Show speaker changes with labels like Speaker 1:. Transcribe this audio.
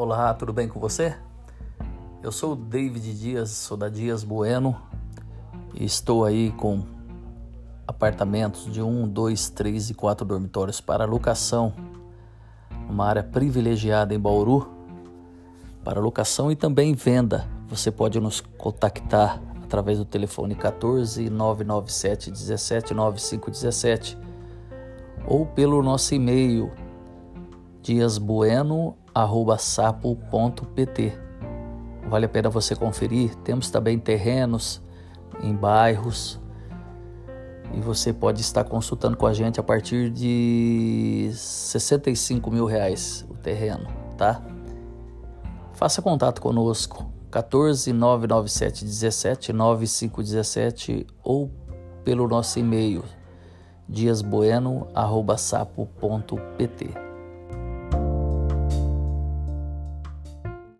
Speaker 1: Olá, tudo bem com você? Eu sou o David Dias, sou da Dias Bueno e estou aí com apartamentos de um, dois, três e quatro dormitórios para locação, uma área privilegiada em Bauru para locação e também venda. Você pode nos contactar através do telefone 14 997 17 9517 ou pelo nosso e-mail diasbueno@sapo.pt. Vale a pena você conferir. Temos também terrenos em bairros e você pode estar consultando com a gente a partir de 65 mil reais o terreno, tá? Faça contato conosco 14 997 17 9517 ou pelo nosso e-mail diasbueno@sapo.pt.